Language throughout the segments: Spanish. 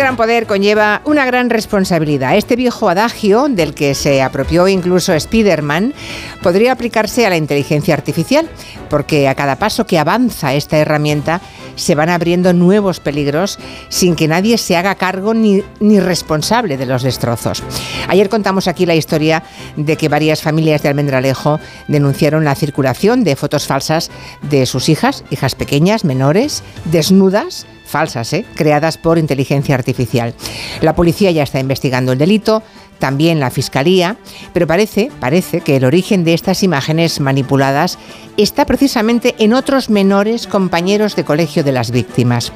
Gran poder conlleva una gran responsabilidad. Este viejo adagio, del que se apropió incluso Spiderman, podría aplicarse a la inteligencia artificial, porque a cada paso que avanza esta herramienta se van abriendo nuevos peligros sin que nadie se haga cargo ni, ni responsable de los destrozos. Ayer contamos aquí la historia de que varias familias de Almendralejo denunciaron la circulación de fotos falsas de sus hijas, hijas pequeñas, menores, desnudas, falsas, ¿eh? creadas por inteligencia artificial. La policía ya está investigando el delito, también la Fiscalía, pero parece, parece que el origen de estas imágenes manipuladas está precisamente en otros menores compañeros de colegio de las víctimas.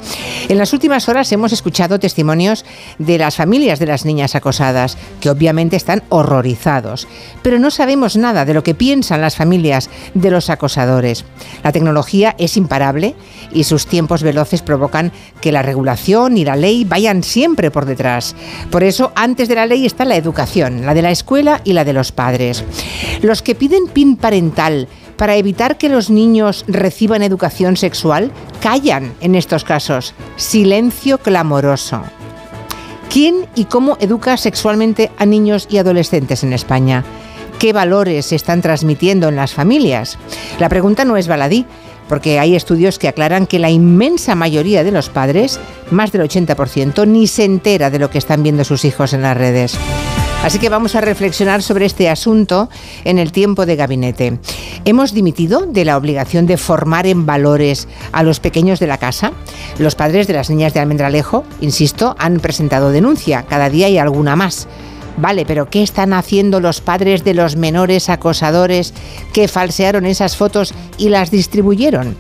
En las últimas horas hemos escuchado testimonios de las familias de las niñas acosadas, que obviamente están horrorizados, pero no sabemos nada de lo que piensan las familias de los acosadores. La tecnología es imparable y sus tiempos veloces provocan que la regulación y la ley vayan siempre por detrás. Por eso, antes de la ley está la educación, la de la escuela y la de los padres. Los que piden PIN parental para evitar que los niños reciban educación sexual callan en estos casos. Silencio clamoroso. ¿Quién y cómo educa sexualmente a niños y adolescentes en España? ¿Qué valores se están transmitiendo en las familias? La pregunta no es baladí, porque hay estudios que aclaran que la inmensa mayoría de los padres, más del 80%, ni se entera de lo que están viendo sus hijos en las redes. Así que vamos a reflexionar sobre este asunto en el tiempo de gabinete. ¿Hemos dimitido de la obligación de formar en valores a los pequeños de la casa? Los padres de las niñas de Almendralejo, insisto, han presentado denuncia. Cada día hay alguna más. Vale, pero ¿qué están haciendo los padres de los menores acosadores que falsearon esas fotos y las distribuyeron?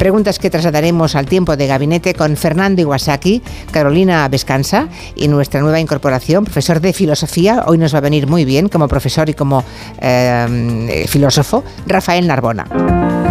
Preguntas que trasladaremos al tiempo de gabinete con Fernando Iwasaki, Carolina Vescanza y nuestra nueva incorporación, profesor de filosofía. Hoy nos va a venir muy bien como profesor y como eh, filósofo, Rafael Narbona.